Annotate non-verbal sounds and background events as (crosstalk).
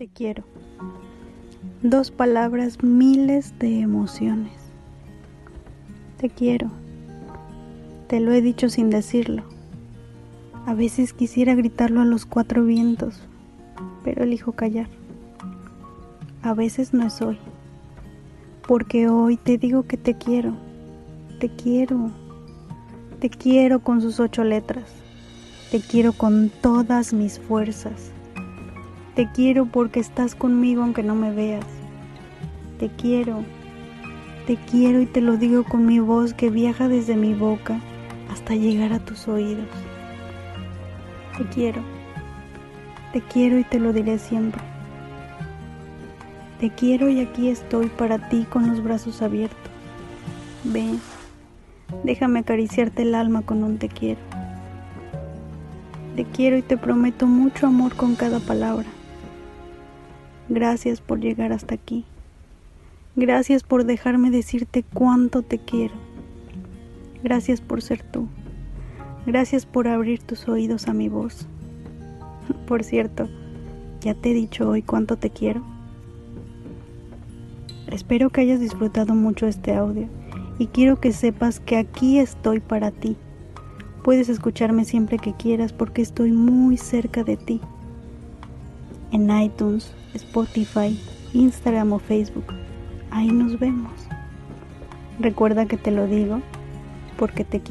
Te quiero. Dos palabras, miles de emociones. Te quiero. Te lo he dicho sin decirlo. A veces quisiera gritarlo a los cuatro vientos, pero elijo callar. A veces no es hoy, porque hoy te digo que te quiero. Te quiero. Te quiero con sus ocho letras. Te quiero con todas mis fuerzas te quiero porque estás conmigo aunque no me veas. Te quiero. Te quiero y te lo digo con mi voz que viaja desde mi boca hasta llegar a tus oídos. Te quiero. Te quiero y te lo diré siempre. Te quiero y aquí estoy para ti con los brazos abiertos. Ven, déjame acariciarte el alma con un te quiero. Te quiero y te prometo mucho amor con cada palabra. Gracias por llegar hasta aquí. Gracias por dejarme decirte cuánto te quiero. Gracias por ser tú. Gracias por abrir tus oídos a mi voz. (laughs) Por cierto, ¿ya te he dicho hoy cuánto te quiero? Espero que hayas disfrutado mucho este audio y quiero que sepas que aquí estoy para ti. Puedes escucharme siempre que quieras porque estoy muy cerca de ti en iTunes, Spotify, Instagram o Facebook. Ahí nos vemos. Recuerda que te lo digo porque te quiero.